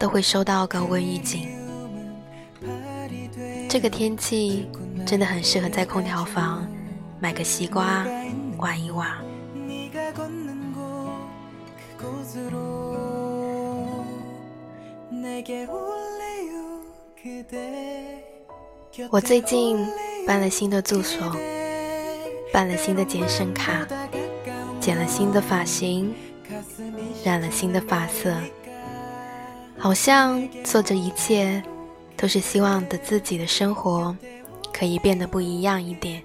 都会收到高温预警。这个天气真的很适合在空调房买个西瓜玩一玩。我最近办了新的住所，办了新的健身卡，剪了新的发型，染了新的发色，好像做着一切都是希望的自己的生活可以变得不一样一点。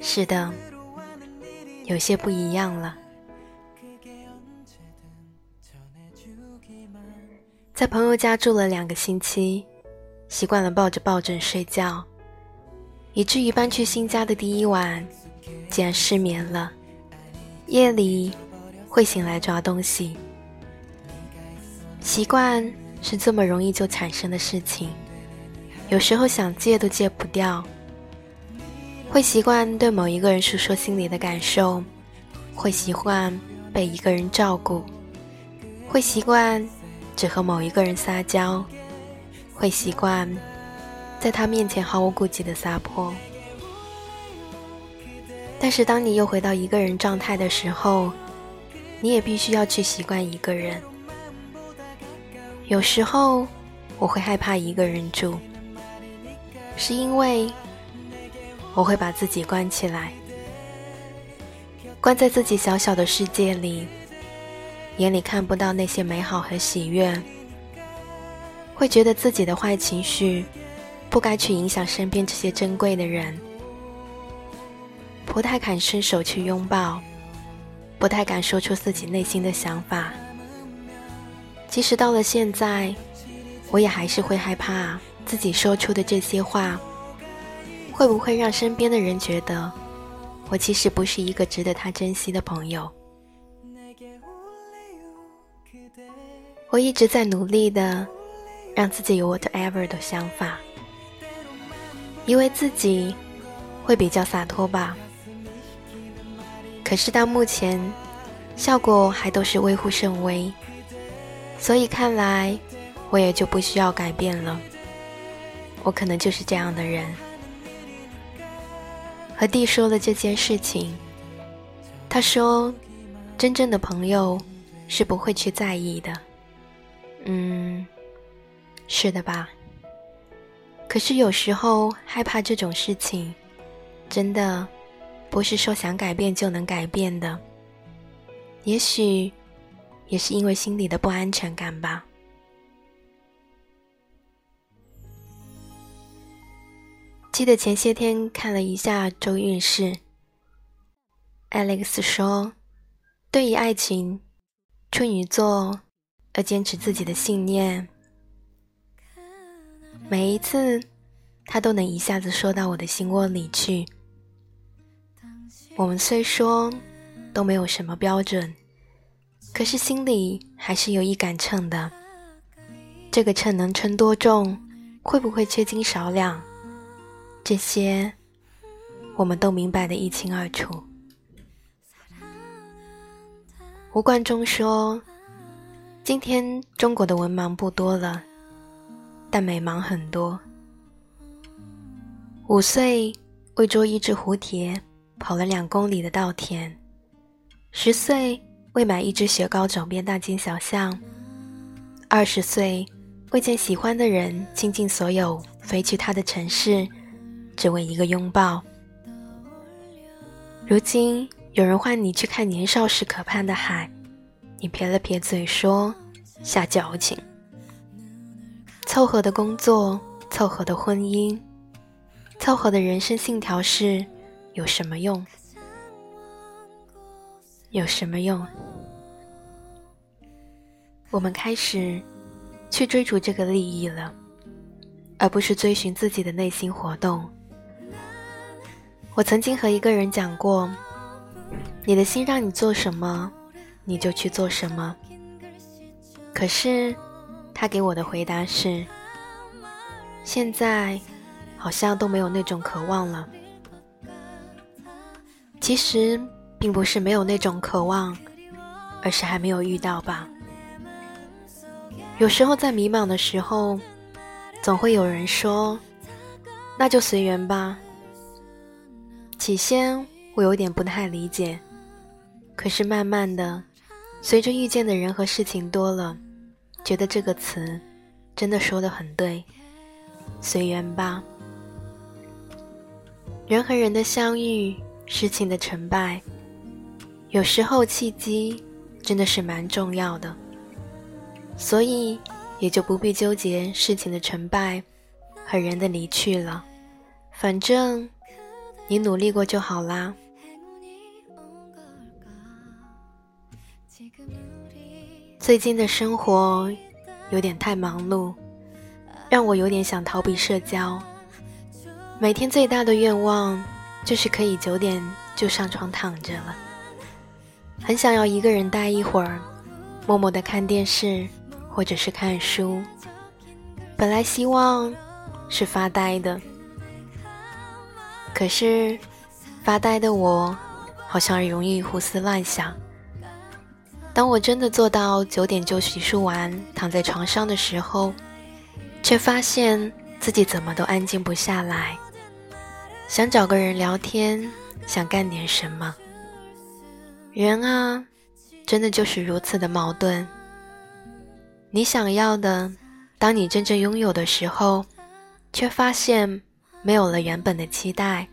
是的，有些不一样了。在朋友家住了两个星期，习惯了抱着抱枕睡觉，以至于搬去新家的第一晚，竟然失眠了。夜里会醒来抓东西，习惯是这么容易就产生的事情，有时候想戒都戒不掉。会习惯对某一个人诉说心里的感受，会习惯被一个人照顾，会习惯。只和某一个人撒娇，会习惯在他面前毫无顾忌的撒泼。但是当你又回到一个人状态的时候，你也必须要去习惯一个人。有时候我会害怕一个人住，是因为我会把自己关起来，关在自己小小的世界里。眼里看不到那些美好和喜悦，会觉得自己的坏情绪不该去影响身边这些珍贵的人，不太敢伸手去拥抱，不太敢说出自己内心的想法。即使到了现在，我也还是会害怕自己说出的这些话，会不会让身边的人觉得我其实不是一个值得他珍惜的朋友。我一直在努力的让自己有 whatever 的想法，以为自己会比较洒脱吧。可是到目前，效果还都是微乎甚微，所以看来我也就不需要改变了。我可能就是这样的人。和弟说了这件事情，他说：“真正的朋友是不会去在意的。”嗯，是的吧？可是有时候害怕这种事情，真的不是说想改变就能改变的。也许也是因为心里的不安全感吧。记得前些天看了一下周运势，Alex 说，对于爱情，处女座。要坚持自己的信念。每一次，他都能一下子说到我的心窝里去。我们虽说都没有什么标准，可是心里还是有一杆秤的。这个秤能称多重，会不会缺斤少两？这些，我们都明白的一清二楚。吴冠中说。今天中国的文盲不多了，但美盲很多。五岁为捉一只蝴蝶，跑了两公里的稻田；十岁为买一支雪糕，走遍大街小巷；二十岁为见喜欢的人，倾尽所有飞去他的城市，只为一个拥抱。如今有人唤你去看年少时可盼的海。你撇了撇嘴说：“瞎矫情。”凑合的工作，凑合的婚姻，凑合的人生信条是：有什么用？有什么用？我们开始去追逐这个利益了，而不是追寻自己的内心活动。我曾经和一个人讲过，你的心让你做什么，你就去做什么。可是，他给我的回答是：现在好像都没有那种渴望了。其实，并不是没有那种渴望，而是还没有遇到吧。有时候在迷茫的时候，总会有人说：“那就随缘吧。”起先我有点不太理解，可是慢慢的，随着遇见的人和事情多了，觉得这个词真的说的很对，随缘吧。人和人的相遇，事情的成败，有时候契机真的是蛮重要的，所以也就不必纠结事情的成败和人的离去了，反正。你努力过就好啦。最近的生活有点太忙碌，让我有点想逃避社交。每天最大的愿望就是可以九点就上床躺着了。很想要一个人待一会儿，默默的看电视或者是看书。本来希望是发呆的。可是，发呆的我，好像容易胡思乱想。当我真的做到九点就洗漱完，躺在床上的时候，却发现自己怎么都安静不下来。想找个人聊天，想干点什么。人啊，真的就是如此的矛盾。你想要的，当你真正拥有的时候，却发现。没有了原本的期待，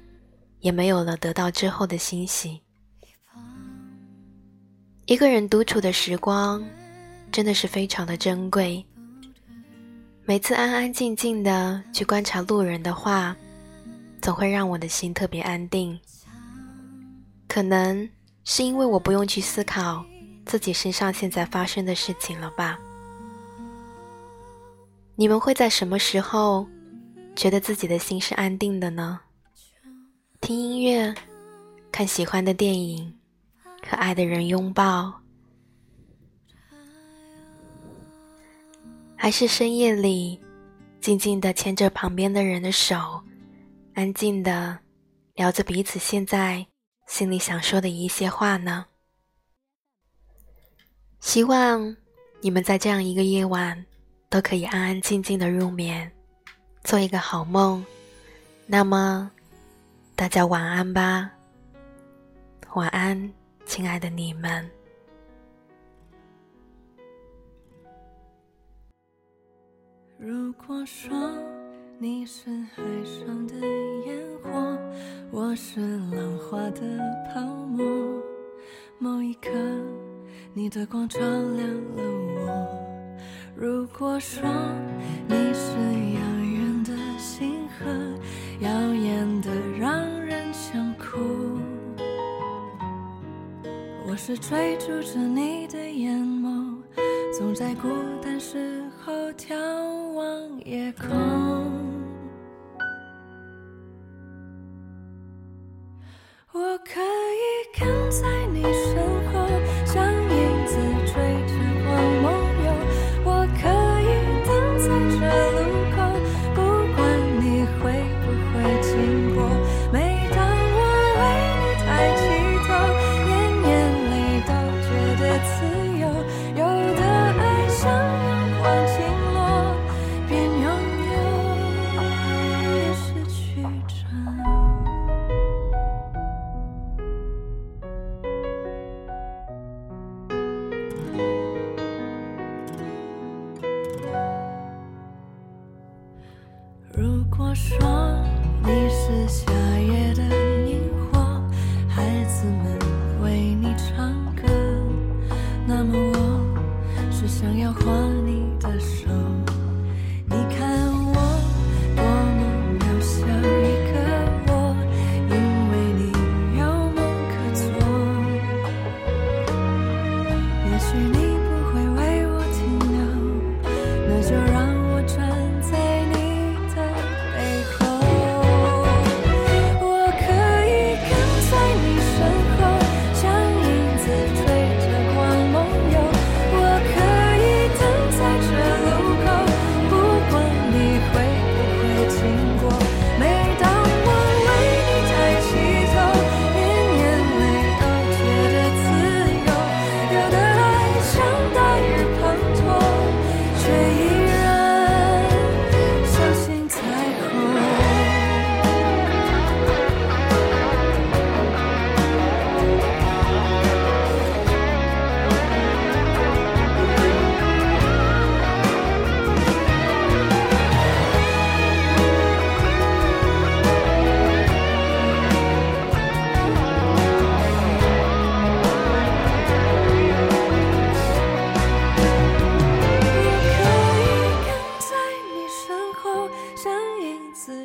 也没有了得到之后的欣喜。一个人独处的时光，真的是非常的珍贵。每次安安静静的去观察路人的话，总会让我的心特别安定。可能是因为我不用去思考自己身上现在发生的事情了吧？你们会在什么时候？觉得自己的心是安定的呢？听音乐，看喜欢的电影，和爱的人拥抱，还是深夜里静静的牵着旁边的人的手，安静的聊着彼此现在心里想说的一些话呢？希望你们在这样一个夜晚都可以安安静静的入眠。做一个好梦，那么大家晚安吧。晚安，亲爱的你们。如果说你是海上的烟火，我是浪花的泡沫，某一刻你的光照亮了我。如果说你是遥远的。星河耀眼的让人想哭，我是追逐着你的眼眸，总在孤单时候眺望夜空。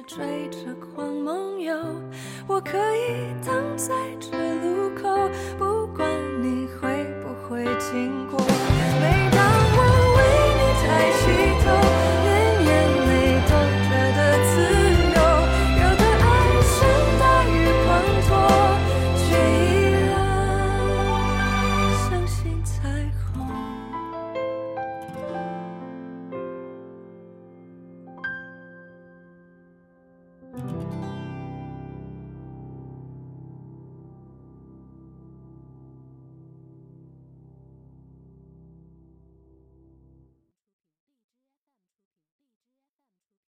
追着光梦游。我可以等在这